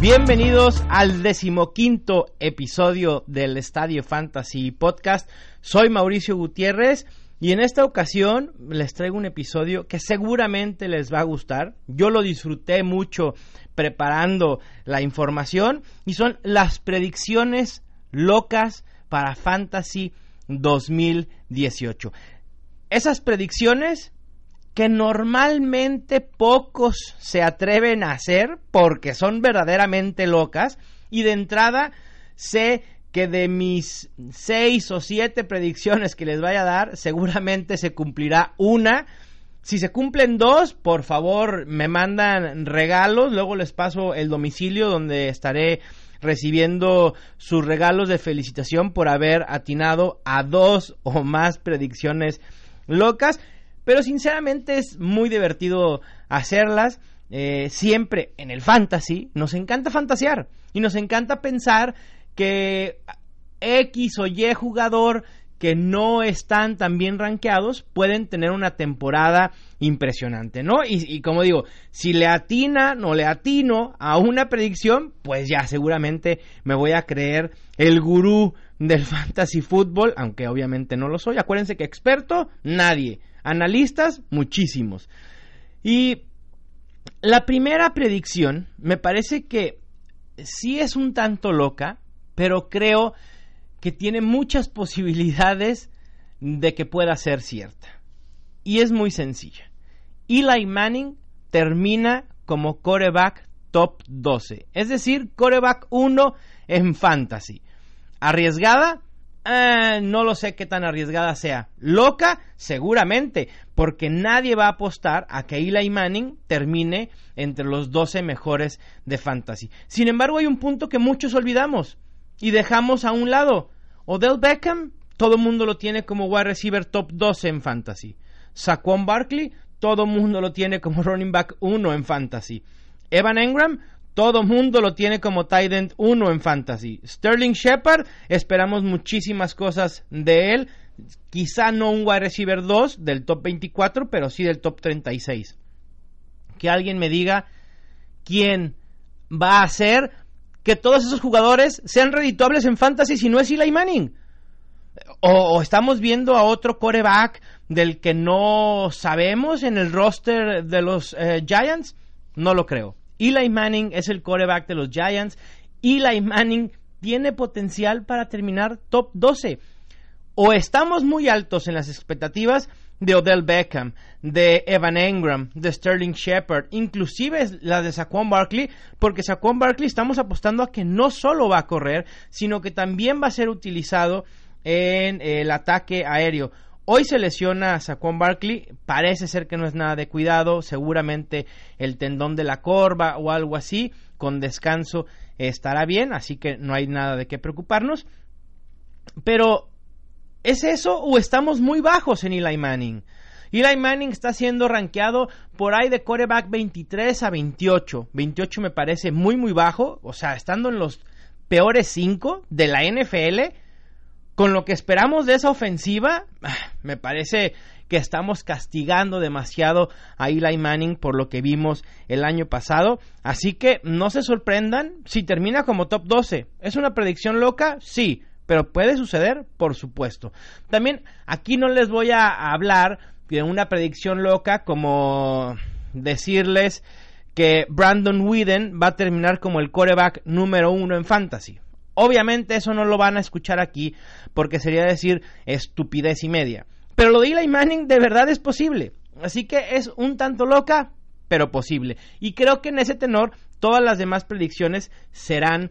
Bienvenidos al decimoquinto episodio del Estadio Fantasy Podcast. Soy Mauricio Gutiérrez y en esta ocasión les traigo un episodio que seguramente les va a gustar. Yo lo disfruté mucho preparando la información y son las predicciones locas para Fantasy 2018 esas predicciones que normalmente pocos se atreven a hacer porque son verdaderamente locas y de entrada sé que de mis seis o siete predicciones que les vaya a dar seguramente se cumplirá una. Si se cumplen dos, por favor me mandan regalos, luego les paso el domicilio donde estaré recibiendo sus regalos de felicitación por haber atinado a dos o más predicciones locas, pero sinceramente es muy divertido hacerlas. Eh, siempre en el fantasy nos encanta fantasear y nos encanta pensar que X o Y jugador que no están tan bien rankeados pueden tener una temporada impresionante, ¿no? Y, como digo, si le atina o le atino a una predicción, pues ya seguramente me voy a creer el gurú del fantasy fútbol, aunque obviamente no lo soy. Acuérdense que experto, nadie. Analistas, muchísimos. Y la primera predicción me parece que sí es un tanto loca, pero creo tiene muchas posibilidades de que pueda ser cierta. Y es muy sencilla. Eli Manning termina como coreback top 12, es decir, coreback 1 en fantasy. ¿Arriesgada? Eh, no lo sé qué tan arriesgada sea. ¿Loca? Seguramente, porque nadie va a apostar a que Eli Manning termine entre los 12 mejores de fantasy. Sin embargo, hay un punto que muchos olvidamos y dejamos a un lado. Odell Beckham, todo el mundo lo tiene como wide receiver top 12 en fantasy. Saquon Barkley, todo el mundo lo tiene como running back 1 en fantasy. Evan Engram, todo mundo lo tiene como tight end 1 en fantasy. Sterling Shepard, esperamos muchísimas cosas de él. Quizá no un wide receiver 2 del top 24, pero sí del top 36. Que alguien me diga quién va a hacer que todos esos jugadores sean redituables en fantasy si no es Eli Manning. O, estamos viendo a otro coreback del que no sabemos en el roster de los eh, Giants. No lo creo. Eli Manning es el coreback de los Giants. Eli Manning tiene potencial para terminar top 12. O estamos muy altos en las expectativas de Odell Beckham, de Evan Engram, de Sterling Shepard, inclusive la de Saquon Barkley, porque Saquon Barkley estamos apostando a que no solo va a correr, sino que también va a ser utilizado en el ataque aéreo. Hoy se lesiona a Saquon Barkley, parece ser que no es nada de cuidado, seguramente el tendón de la corva o algo así, con descanso estará bien, así que no hay nada de qué preocuparnos. Pero, ¿es eso o estamos muy bajos en Eli Manning? Eli Manning está siendo rankeado por ahí de coreback 23 a 28. 28 me parece muy, muy bajo, o sea, estando en los peores 5 de la NFL con lo que esperamos de esa ofensiva, ah, me parece que estamos castigando demasiado a Eli Manning por lo que vimos el año pasado. Así que no se sorprendan si termina como top 12. ¿Es una predicción loca? Sí, pero puede suceder, por supuesto. También aquí no les voy a hablar de una predicción loca como decirles que Brandon Whedon va a terminar como el coreback número uno en fantasy. Obviamente eso no lo van a escuchar aquí porque sería decir estupidez y media. Pero lo de Eli Manning de verdad es posible. Así que es un tanto loca, pero posible. Y creo que en ese tenor todas las demás predicciones serán...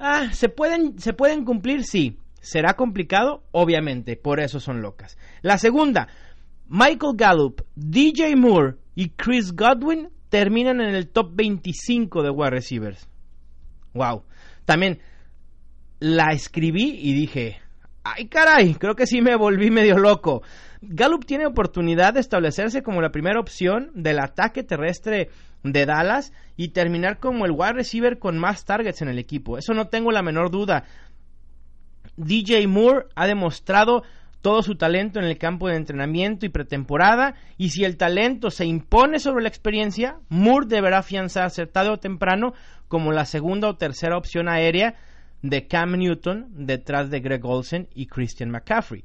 Ah, ¿se pueden, ¿se pueden cumplir? Sí. ¿Será complicado? Obviamente, por eso son locas. La segunda, Michael Gallup, DJ Moore y Chris Godwin terminan en el top 25 de wide receivers. Wow. También la escribí y dije, ay caray, creo que sí me volví medio loco. Gallup tiene oportunidad de establecerse como la primera opción del ataque terrestre de Dallas y terminar como el wide receiver con más targets en el equipo. Eso no tengo la menor duda. DJ Moore ha demostrado todo su talento en el campo de entrenamiento y pretemporada, y si el talento se impone sobre la experiencia, Moore deberá afianzarse tarde o temprano como la segunda o tercera opción aérea de Cam Newton detrás de Greg Olsen y Christian McCaffrey.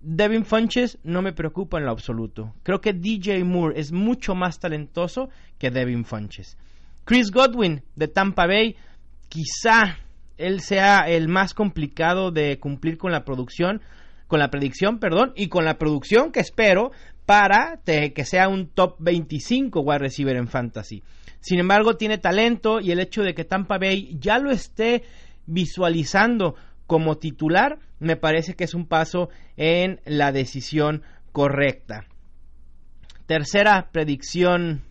Devin Funches no me preocupa en lo absoluto. Creo que DJ Moore es mucho más talentoso que Devin Funches. Chris Godwin de Tampa Bay, quizá él sea el más complicado de cumplir con la producción, con la predicción, perdón, y con la producción que espero para que sea un top 25 wide receiver en fantasy. Sin embargo, tiene talento y el hecho de que Tampa Bay ya lo esté visualizando como titular, me parece que es un paso en la decisión correcta. Tercera predicción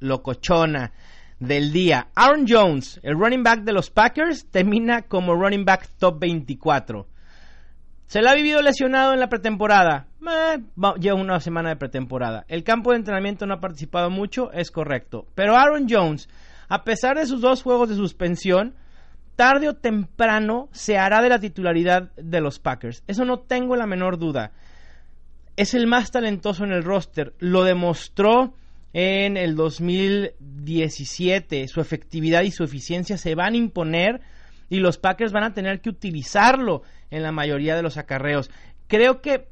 locochona del día. Aaron Jones, el running back de los Packers, termina como running back top 24. Se le ha vivido lesionado en la pretemporada. Eh, lleva una semana de pretemporada. El campo de entrenamiento no ha participado mucho, es correcto. Pero Aaron Jones, a pesar de sus dos juegos de suspensión, tarde o temprano se hará de la titularidad de los Packers. Eso no tengo la menor duda. Es el más talentoso en el roster. Lo demostró en el 2017. Su efectividad y su eficiencia se van a imponer y los Packers van a tener que utilizarlo en la mayoría de los acarreos. Creo que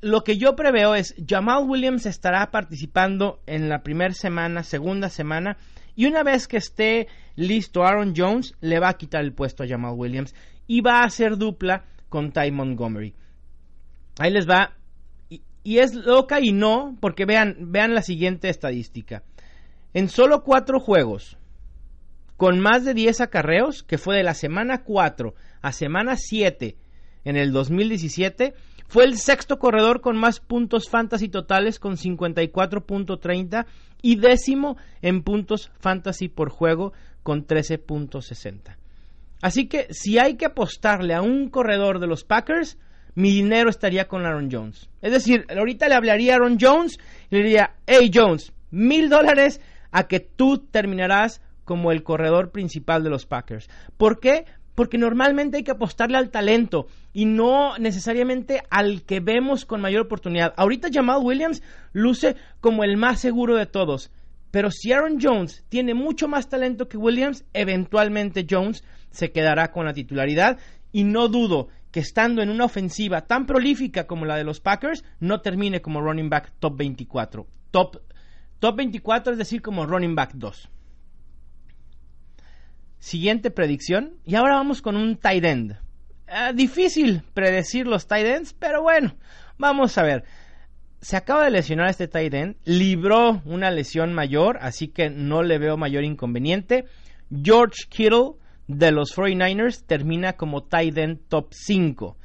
lo que yo preveo es Jamal Williams estará participando en la primera semana, segunda semana, y una vez que esté listo Aaron Jones, le va a quitar el puesto a Jamal Williams y va a hacer dupla con Ty Montgomery. Ahí les va. Y, es loca y no, porque vean, vean la siguiente estadística. En solo cuatro juegos, con más de 10 acarreos, que fue de la semana 4 a semana 7 en el 2017, fue el sexto corredor con más puntos fantasy totales con 54.30 y décimo en puntos fantasy por juego con 13.60. Así que si hay que apostarle a un corredor de los Packers, mi dinero estaría con Aaron Jones. Es decir, ahorita le hablaría a Aaron Jones y le diría, hey Jones, mil dólares a que tú terminarás como el corredor principal de los Packers. ¿Por qué? Porque normalmente hay que apostarle al talento y no necesariamente al que vemos con mayor oportunidad. Ahorita Jamal Williams luce como el más seguro de todos. Pero si Aaron Jones tiene mucho más talento que Williams, eventualmente Jones se quedará con la titularidad y no dudo que estando en una ofensiva tan prolífica como la de los Packers, no termine como running back top 24. Top, top 24 es decir, como running back 2. Siguiente predicción. Y ahora vamos con un tight end. Ah, difícil predecir los tight ends, pero bueno, vamos a ver. Se acaba de lesionar este tight end, libró una lesión mayor, así que no le veo mayor inconveniente. George Kittle de los 49ers termina como tight end top 5.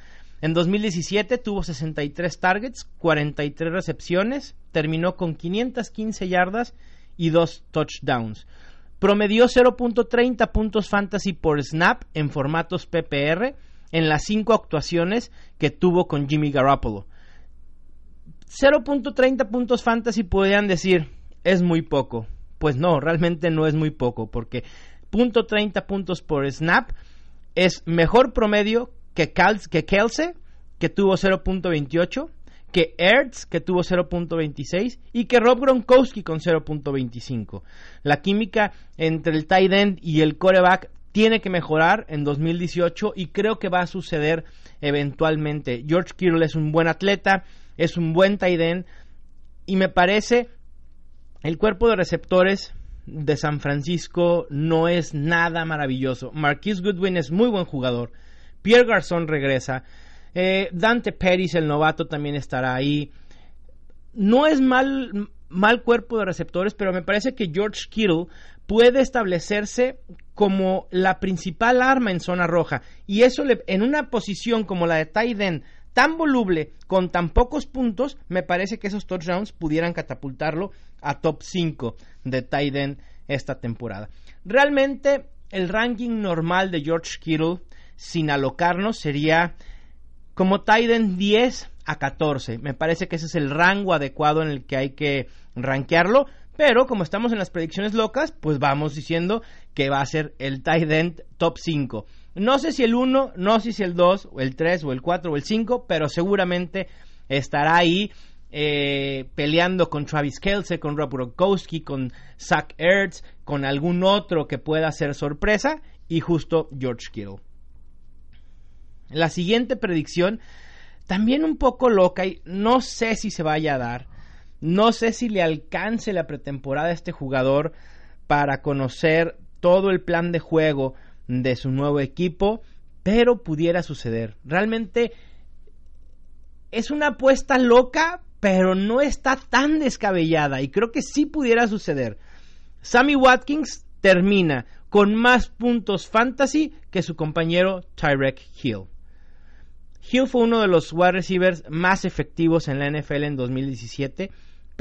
En 2017 tuvo 63 targets, 43 recepciones, terminó con 515 yardas y 2 touchdowns. Promedió 0.30 puntos fantasy por snap en formatos PPR en las cinco actuaciones que tuvo con Jimmy Garoppolo. 0.30 puntos fantasy podrían decir es muy poco. Pues no, realmente no es muy poco porque .30 puntos por snap es mejor promedio que, que Kelsey que tuvo 0.28 que Ertz, que tuvo 0.26, y que Rob Gronkowski con 0.25. La química entre el tight end y el coreback tiene que mejorar en 2018 y creo que va a suceder eventualmente. George Kittle es un buen atleta, es un buen tight end, y me parece el cuerpo de receptores de San Francisco no es nada maravilloso. Marquise Goodwin es muy buen jugador. Pierre Garzón regresa. Eh, Dante Pettis, el novato, también estará ahí. No es mal, mal cuerpo de receptores, pero me parece que George Kittle puede establecerse como la principal arma en zona roja. Y eso en una posición como la de tight tan voluble, con tan pocos puntos, me parece que esos touchdowns pudieran catapultarlo a top 5 de tight esta temporada. Realmente el ranking normal de George Kittle, sin alocarnos, sería como tight 10 a 14. Me parece que ese es el rango adecuado en el que hay que rankearlo. Pero como estamos en las predicciones locas, pues vamos diciendo que va a ser el tight end top 5. No sé si el 1, no sé si el 2, o el 3, o el 4, o el 5, pero seguramente estará ahí eh, peleando con Travis Kelce, con Rob Gronkowski, con Zach Ertz, con algún otro que pueda ser sorpresa, y justo George Kittle. La siguiente predicción, también un poco loca, y no sé si se vaya a dar. No sé si le alcance la pretemporada a este jugador para conocer todo el plan de juego de su nuevo equipo, pero pudiera suceder. Realmente es una apuesta loca, pero no está tan descabellada y creo que sí pudiera suceder. Sammy Watkins termina con más puntos fantasy que su compañero Tyrek Hill. Hill fue uno de los wide receivers más efectivos en la NFL en 2017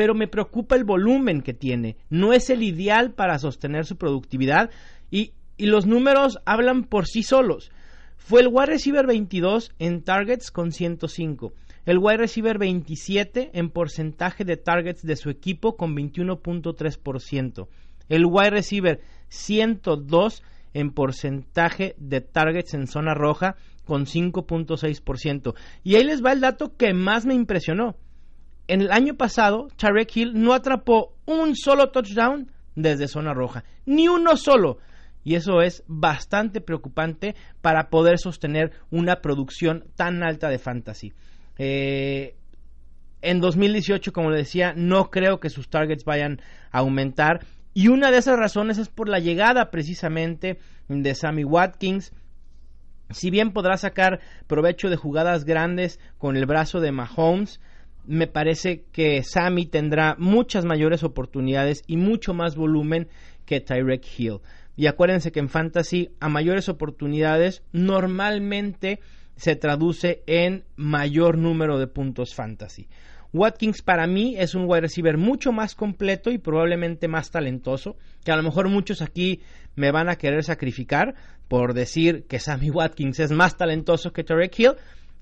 pero me preocupa el volumen que tiene. No es el ideal para sostener su productividad y, los números hablan por sí solos. Fue el wide receiver 22 en targets con 105, el wide receiver 27 en porcentaje de targets de su equipo con 21.3%, el wide receiver 102 en porcentaje de targets en zona roja con 5.6%. Y ahí les va el dato que más me impresionó en el año pasado, Tarek Hill no atrapó un solo touchdown desde zona roja, ni uno solo. Y eso es bastante preocupante para poder sostener una producción tan alta de fantasy. Eh, en 2018, como le decía, no creo que sus targets vayan a aumentar. Y una de esas razones es por la llegada precisamente de Sammy Watkins. Si bien podrá sacar provecho de jugadas grandes con el brazo de Mahomes, me parece que Sammy tendrá muchas mayores oportunidades y mucho más volumen que Tyrek Hill. Y acuérdense que en fantasy a mayores oportunidades normalmente se traduce en mayor número de puntos fantasy. Watkins para mí es un wide receiver mucho más completo y probablemente más talentoso, que a lo mejor muchos aquí me van a querer sacrificar por decir que Sammy Watkins es más talentoso que Tarek Hill,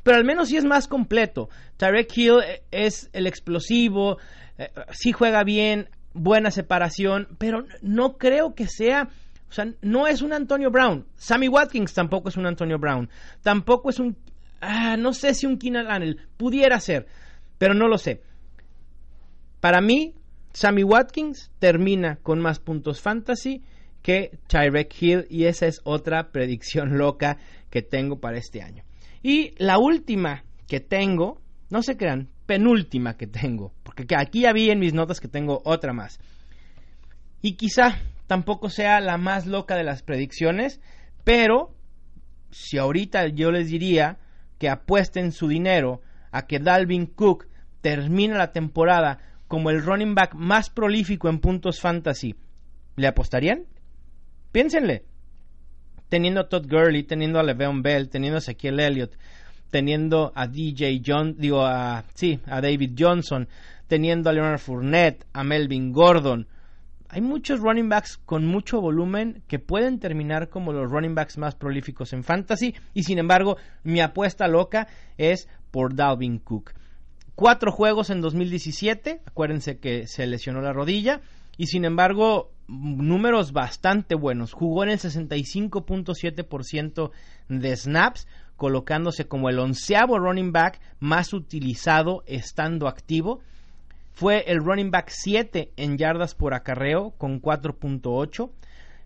pero al menos sí es más completo. Tarek Hill eh, es el explosivo, eh, sí juega bien, buena separación, pero no creo que sea, o sea, no es un Antonio Brown. Sammy Watkins tampoco es un Antonio Brown. Tampoco es un, ah, no sé si un Keenan Allen, pudiera ser, pero no lo sé. Para mí, Sammy Watkins termina con más puntos fantasy que Tyrek Hill y esa es otra predicción loca que tengo para este año. Y la última que tengo, no se crean, penúltima que tengo, porque aquí ya vi en mis notas que tengo otra más. Y quizá tampoco sea la más loca de las predicciones, pero si ahorita yo les diría que apuesten su dinero a que Dalvin Cook termine la temporada como el running back más prolífico en puntos fantasy, ¿le apostarían? Piénsenle teniendo a Todd Gurley, teniendo a Le'Veon Bell, teniendo a Ezequiel Elliott, teniendo a DJ John, digo a sí, a David Johnson, teniendo a Leonard Fournette, a Melvin Gordon. Hay muchos running backs con mucho volumen que pueden terminar como los running backs más prolíficos en fantasy y sin embargo mi apuesta loca es por Dalvin Cook. Cuatro juegos en 2017, acuérdense que se lesionó la rodilla y sin embargo números bastante buenos. Jugó en el 65.7% de snaps, colocándose como el onceavo running back más utilizado estando activo. Fue el running back 7 en yardas por acarreo con 4.8.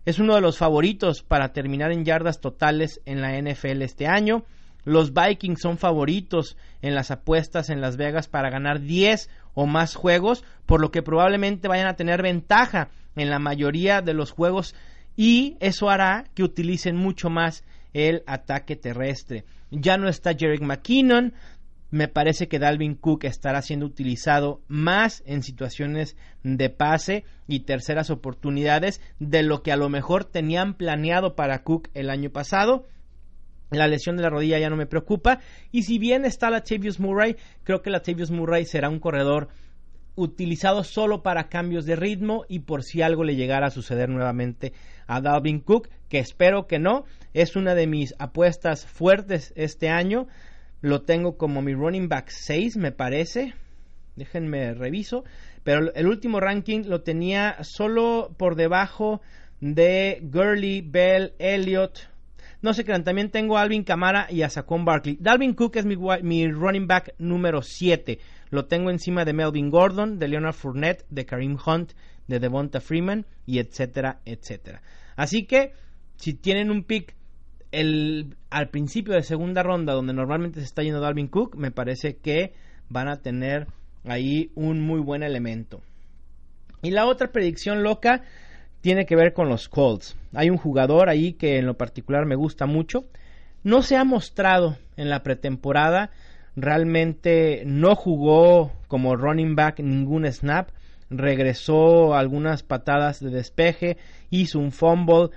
Es uno de los favoritos para terminar en yardas totales en la NFL este año. Los Vikings son favoritos en las apuestas en Las Vegas para ganar 10 o más juegos, por lo que probablemente vayan a tener ventaja en la mayoría de los juegos y eso hará que utilicen mucho más el ataque terrestre. Ya no está Jerick McKinnon, me parece que Dalvin Cook estará siendo utilizado más en situaciones de pase y terceras oportunidades de lo que a lo mejor tenían planeado para Cook el año pasado. La lesión de la rodilla ya no me preocupa. Y si bien está la Latavius Murray, creo que la Latavius Murray será un corredor utilizado solo para cambios de ritmo y por si algo le llegara a suceder nuevamente a Dalvin Cook, que espero que no. Es una de mis apuestas fuertes este año. Lo tengo como mi running back 6, me parece. Déjenme reviso. Pero el último ranking lo tenía solo por debajo de Gurley, Bell, Elliott, no se crean, también tengo a Alvin Camara y a Saquon Barkley. Dalvin Cook es mi, running back número 7. Lo tengo encima de Melvin Gordon, de Leonard Fournette, de Kareem Hunt, de Devonta Freeman y etcétera, etcétera. Así que si tienen un pick al principio de segunda ronda donde normalmente se está yendo Dalvin Cook, me parece que van a tener ahí un muy buen elemento. Y la otra predicción loca tiene que ver con los Colts. Hay un jugador ahí que en lo particular me gusta mucho. No se ha mostrado en la pretemporada. Realmente no jugó como running back ningún snap. Regresó algunas patadas de despeje. Hizo un fumble.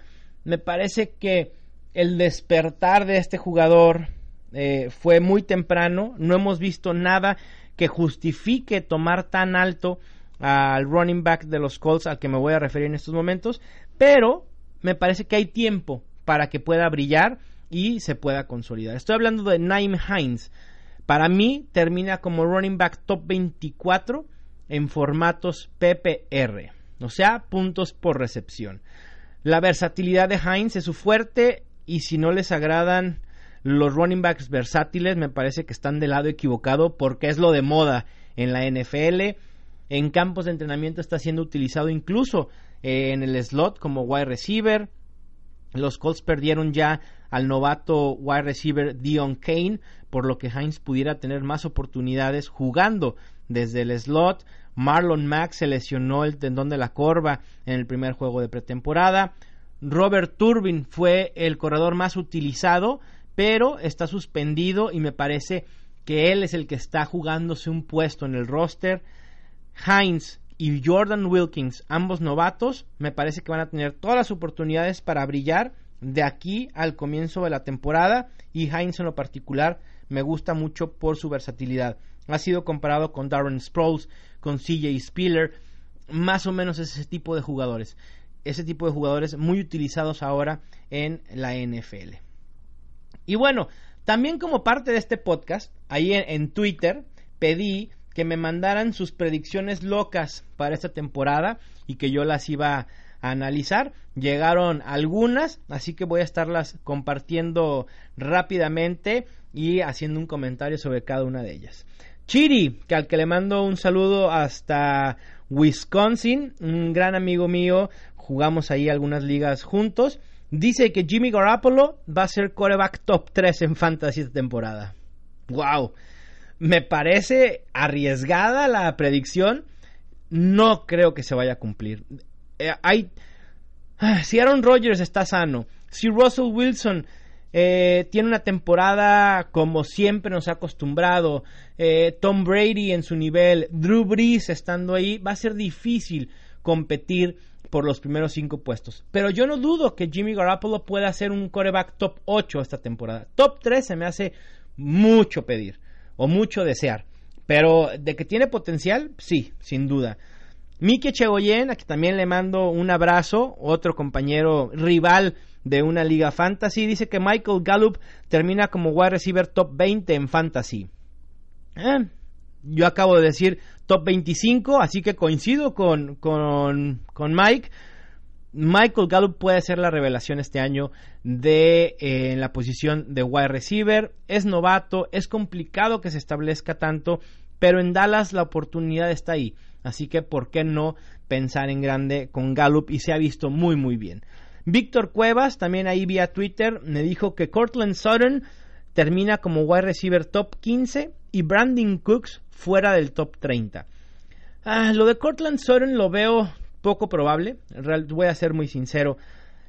Me parece que el despertar de este jugador eh, fue muy temprano. No hemos visto nada que justifique tomar tan alto al running back de los Colts al que me voy a referir en estos momentos, pero me parece que hay tiempo para que pueda brillar y se pueda consolidar. Estoy hablando de Naim Hines. Para mí termina como running back top 24 en formatos PPR, o sea, puntos por recepción. La versatilidad de Hines es su fuerte y si no les agradan los running backs versátiles, me parece que están del lado equivocado porque es lo de moda en la NFL en campos de entrenamiento está siendo utilizado incluso eh, en el slot como wide receiver. Los Colts perdieron ya al novato wide receiver Dion Kane, por lo que Hines pudiera tener más oportunidades jugando desde el slot. Marlon Mack se lesionó el tendón de la corva en el primer juego de pretemporada. Robert Turbin fue el corredor más utilizado, pero está suspendido y me parece que él es el que está jugándose un puesto en el roster. Hines y Jordan Wilkins, ambos novatos, me parece que van a tener todas las oportunidades para brillar de aquí al comienzo de la temporada y Hines en lo particular me gusta mucho por su versatilidad. Ha sido comparado con Darren Sproles, con CJ Spiller, más o menos ese tipo de jugadores. Ese tipo de jugadores muy utilizados ahora en la NFL. Y bueno, también como parte de este podcast, ahí en Twitter pedí que me mandaran sus predicciones locas para esta temporada y que yo las iba a analizar. Llegaron algunas, así que voy a estarlas compartiendo rápidamente y haciendo un comentario sobre cada una de ellas. Chiri, que al que le mando un saludo hasta Wisconsin, un gran amigo mío, jugamos ahí algunas ligas juntos, dice que Jimmy Garoppolo va a ser coreback top 3 en fantasy esta temporada. ¡Wow! Me parece arriesgada la predicción. No creo que se vaya a cumplir. Eh, hay, ah, si Aaron Rodgers está sano, si Russell Wilson eh, tiene una temporada como siempre nos ha acostumbrado, eh, Tom Brady en su nivel, Drew Brees estando ahí, va a ser difícil competir por los primeros cinco puestos. Pero yo no dudo que Jimmy Garoppolo pueda ser un coreback top 8 esta temporada. Top 3 se me hace mucho pedir o mucho desear. Pero de que tiene potencial, sí, sin duda. Miki Chegoyen, a que también le mando un abrazo, otro compañero rival de una liga fantasy, dice que Michael Gallup termina como wide receiver top 20 en fantasy. Eh, yo acabo de decir top 25, así que coincido con, con, con Mike. Michael Gallup puede ser la revelación este año de eh, en la posición de wide receiver. Es novato, es complicado que se establezca tanto, pero en Dallas la oportunidad está ahí. Así que, ¿por qué no pensar en grande con Gallup? Y se ha visto muy, muy bien. Víctor Cuevas, también ahí vía Twitter, me dijo que Cortland Sutton termina como wide receiver top 15 y Brandon Cooks fuera del top 30. Ah, lo de Cortland Sutton lo veo poco probable, voy a ser muy sincero,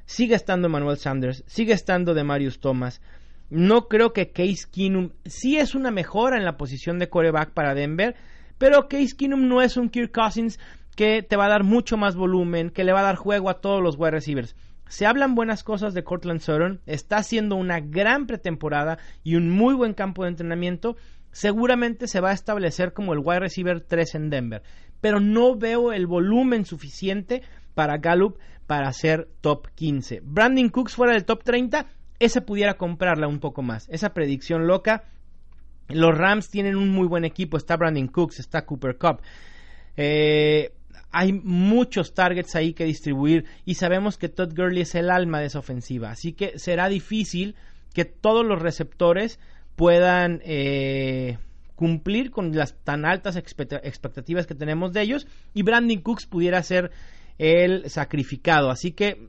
sigue estando Manuel Sanders, sigue estando de Marius Thomas. No creo que Case Keenum sí es una mejora en la posición de coreback para Denver, pero Case Keenum no es un Kirk Cousins que te va a dar mucho más volumen, que le va a dar juego a todos los wide receivers. Se hablan buenas cosas de Cortland Sutton, está haciendo una gran pretemporada y un muy buen campo de entrenamiento. Seguramente se va a establecer como el wide receiver 3 en Denver, pero no veo el volumen suficiente para Gallup para ser top 15. Brandon Cooks fuera del top 30, ese pudiera comprarla un poco más. Esa predicción loca. Los Rams tienen un muy buen equipo, está Brandon Cooks, está Cooper Cup. Eh, hay muchos targets ahí que distribuir y sabemos que Todd Gurley es el alma de esa ofensiva. Así que será difícil que todos los receptores puedan eh, cumplir con las tan altas expectativas que tenemos de ellos y Brandon Cooks pudiera ser el sacrificado. Así que,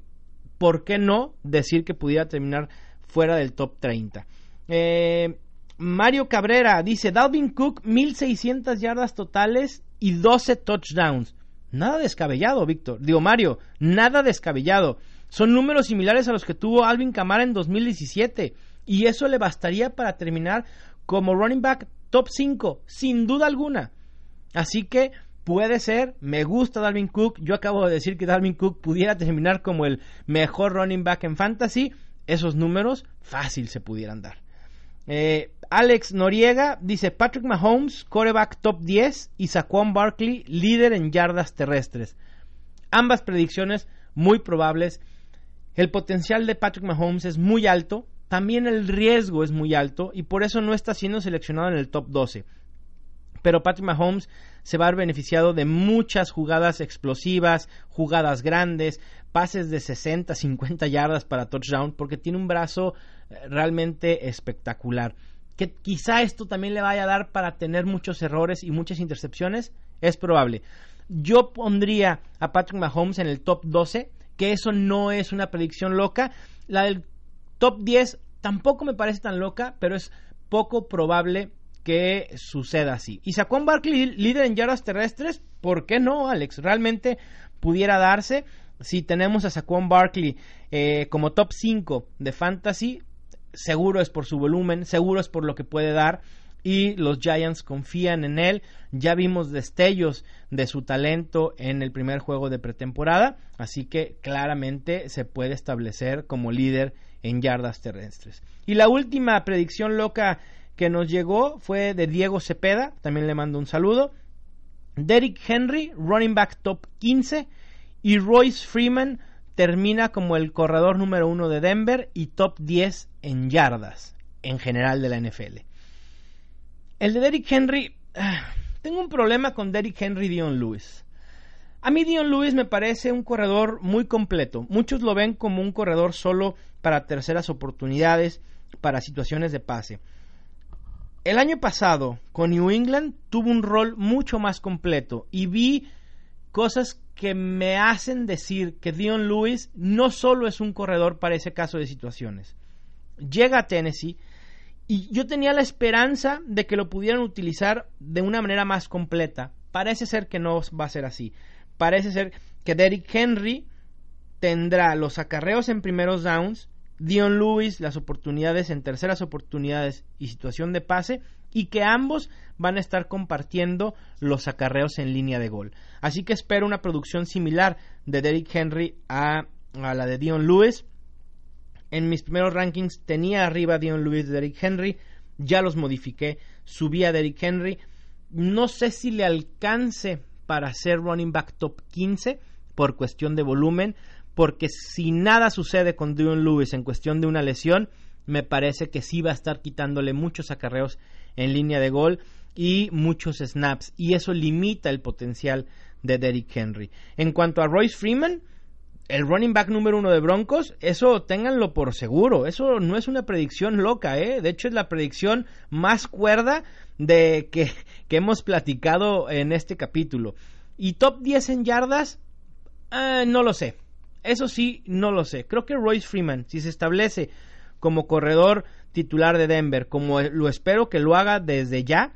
¿por qué no decir que pudiera terminar fuera del top 30? Eh, Mario Cabrera dice, Dalvin Cook, 1600 yardas totales y 12 touchdowns. Nada descabellado, Víctor. Digo, Mario, nada descabellado. Son números similares a los que tuvo Alvin Kamara en 2017. Y eso le bastaría para terminar como running back top 5, sin duda alguna. Así que puede ser, me gusta Dalvin Cook. Yo acabo de decir que Dalvin Cook pudiera terminar como el mejor running back en fantasy. Esos números fácil se pudieran dar. Eh, Alex Noriega dice Patrick Mahomes, coreback top 10 y Saquon Barkley, líder en yardas terrestres. Ambas predicciones muy probables. El potencial de Patrick Mahomes es muy alto, también el riesgo es muy alto y por eso no está siendo seleccionado en el top 12. Pero Patrick Mahomes se va a ver beneficiado de muchas jugadas explosivas, jugadas grandes, pases de 60, 50 yardas para touchdown, porque tiene un brazo eh, realmente espectacular. Que quizá esto también le vaya a dar para tener muchos errores y muchas intercepciones, es probable. Yo pondría a Patrick Mahomes en el top 12, que eso no es una predicción loca. La del top 10 tampoco me parece tan loca, pero es poco probable que suceda así. Y Saquon Barkley líder en yardas terrestres, ¿por qué no, Alex? Realmente pudiera darse si tenemos a Saquon Barkley eh, como top 5 de fantasy, seguro es por su volumen, seguro es por lo que puede dar y los Giants confían en él. Ya vimos destellos de su talento en el primer juego de pretemporada, así que claramente se puede establecer como líder en yardas terrestres. Y la última predicción loca que nos llegó fue de Diego Cepeda, también le mando un saludo. Derrick Henry, running back top 15, y Royce Freeman termina como el corredor número uno de Denver y top 10 en yardas en general de la NFL. El de Derrick Henry, ah, tengo un problema con Derrick Henry Dion Lewis. A mí Dion Lewis me parece un corredor muy completo. Muchos lo ven como un corredor solo para terceras oportunidades, para situaciones de pase. El año pasado con New England tuvo un rol mucho más completo y vi cosas que me hacen decir que Dion Lewis no solo es un corredor para ese caso de situaciones. Llega a Tennessee y yo tenía la esperanza de que lo pudieran utilizar de una manera más completa. Parece ser que no va a ser así. Parece ser que Derrick Henry tendrá los acarreos en primeros downs, Dion Lewis las oportunidades en terceras oportunidades y situación de pase y que ambos van a estar compartiendo los acarreos en línea de gol. Así que espero una producción similar de Derrick Henry a, la de Dion Lewis. En mis primeros rankings tenía arriba Dion Lewis de Derrick Henry, ya los modifiqué, subí a Derrick Henry. No sé si le alcance para ser running back top 15 por cuestión de volumen, porque si nada sucede con Dion Lewis en cuestión de una lesión, me parece que sí va a estar quitándole muchos acarreos en línea de gol y muchos snaps y eso limita el potencial de Derrick Henry. En cuanto a Royce Freeman, el running back número uno de Broncos, eso ténganlo por seguro, eso no es una predicción loca, ¿eh? de hecho es la predicción más cuerda de que, que hemos platicado en este capítulo. Y top 10 en yardas, eh, no lo sé, eso sí, no lo sé. Creo que Royce Freeman, si se establece como corredor titular de Denver, como lo espero que lo haga desde ya,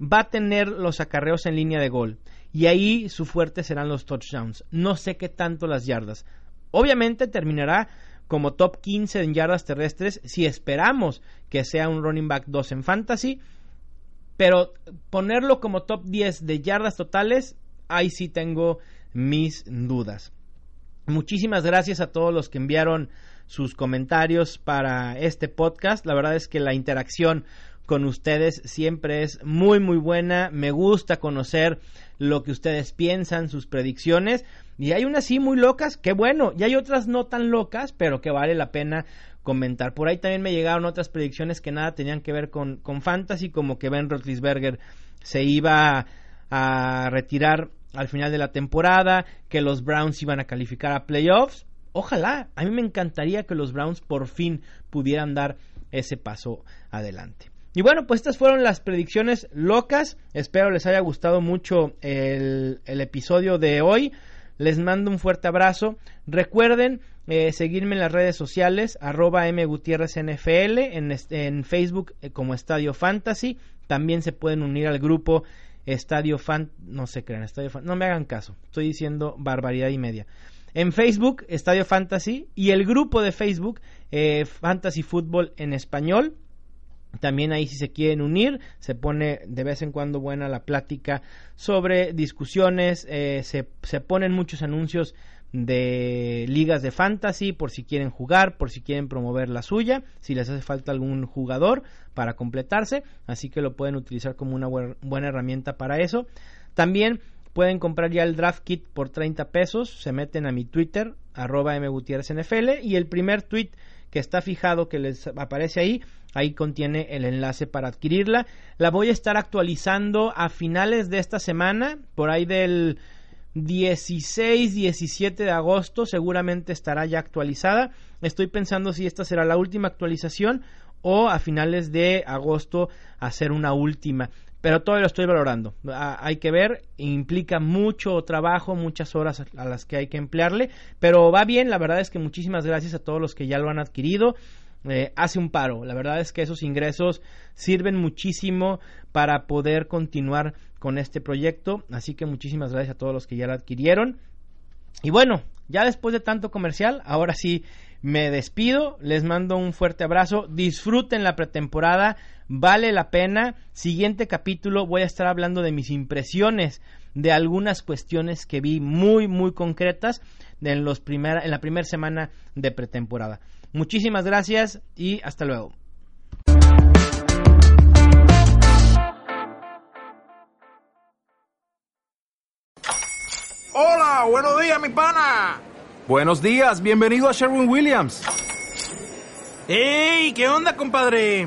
va a tener los acarreos en línea de gol. Y ahí su fuerte serán los touchdowns. No sé qué tanto las yardas. Obviamente terminará como top 15 en yardas terrestres si esperamos que sea un running back 2 en fantasy. Pero ponerlo como top 10 de yardas totales, ahí sí tengo mis dudas. Muchísimas gracias a todos los que enviaron sus comentarios para este podcast. La verdad es que la interacción con ustedes siempre es muy muy buena. Me gusta conocer lo que ustedes piensan, sus predicciones. Y hay unas sí muy locas, qué bueno. Y hay otras no tan locas, pero que vale la pena comentar. Por ahí también me llegaron otras predicciones que nada tenían que ver con, con fantasy, como que Ben Roethlisberger se iba a retirar al final de la temporada, que los Browns iban a calificar a playoffs. Ojalá, a mí me encantaría que los Browns por fin pudieran dar ese paso adelante. Y bueno, pues estas fueron las predicciones locas. Espero les haya gustado mucho el, episodio de hoy. Les mando un fuerte abrazo. Recuerden eh, seguirme en las redes sociales, arroba mgutierrezNFL, en, en Facebook eh, como Estadio Fantasy. También se pueden unir al grupo Estadio Fan, no se crean, Estadio Fan, no me hagan caso, estoy diciendo barbaridad y media. En Facebook, Estadio Fantasy, y el grupo de Facebook, eh, Fantasy Fútbol en español. También ahí si se quieren unir, se pone de vez en cuando buena la plática sobre discusiones, se, se ponen muchos anuncios de ligas de fantasy por si quieren jugar, por si quieren promover la suya, si les hace falta algún jugador para completarse, así que lo pueden utilizar como una buena herramienta para eso. También pueden comprar ya el draft kit por 30 pesos, se meten a mi Twitter, arroba mgutierrezNFL, y el primer tweet que está fijado que les aparece ahí, ahí contiene el enlace para adquirirla. La voy a estar actualizando a finales de esta semana, por ahí del 16, 17 de agosto seguramente estará ya actualizada. Estoy pensando si esta será la última actualización o a finales de agosto hacer una última. Pero todavía lo estoy valorando. Hay que ver, implica mucho trabajo, muchas horas a las que hay que emplearle, pero va bien, la verdad es que muchísimas gracias a todos los que ya lo han adquirido. Eh, hace un paro. La verdad es que esos ingresos sirven muchísimo para poder continuar con este proyecto. Así que muchísimas gracias a todos los que ya lo adquirieron. Y bueno, ya después de tanto comercial, ahora sí me despido. Les mando un fuerte abrazo. Disfruten la pretemporada. Vale la pena. Siguiente capítulo voy a estar hablando de mis impresiones de algunas cuestiones que vi muy muy concretas en, los en la primera semana de pretemporada. Muchísimas gracias y hasta luego. Hola, buenos días, mi pana. Buenos días, bienvenido a Sherwin Williams. ¡Ey! ¿Qué onda, compadre?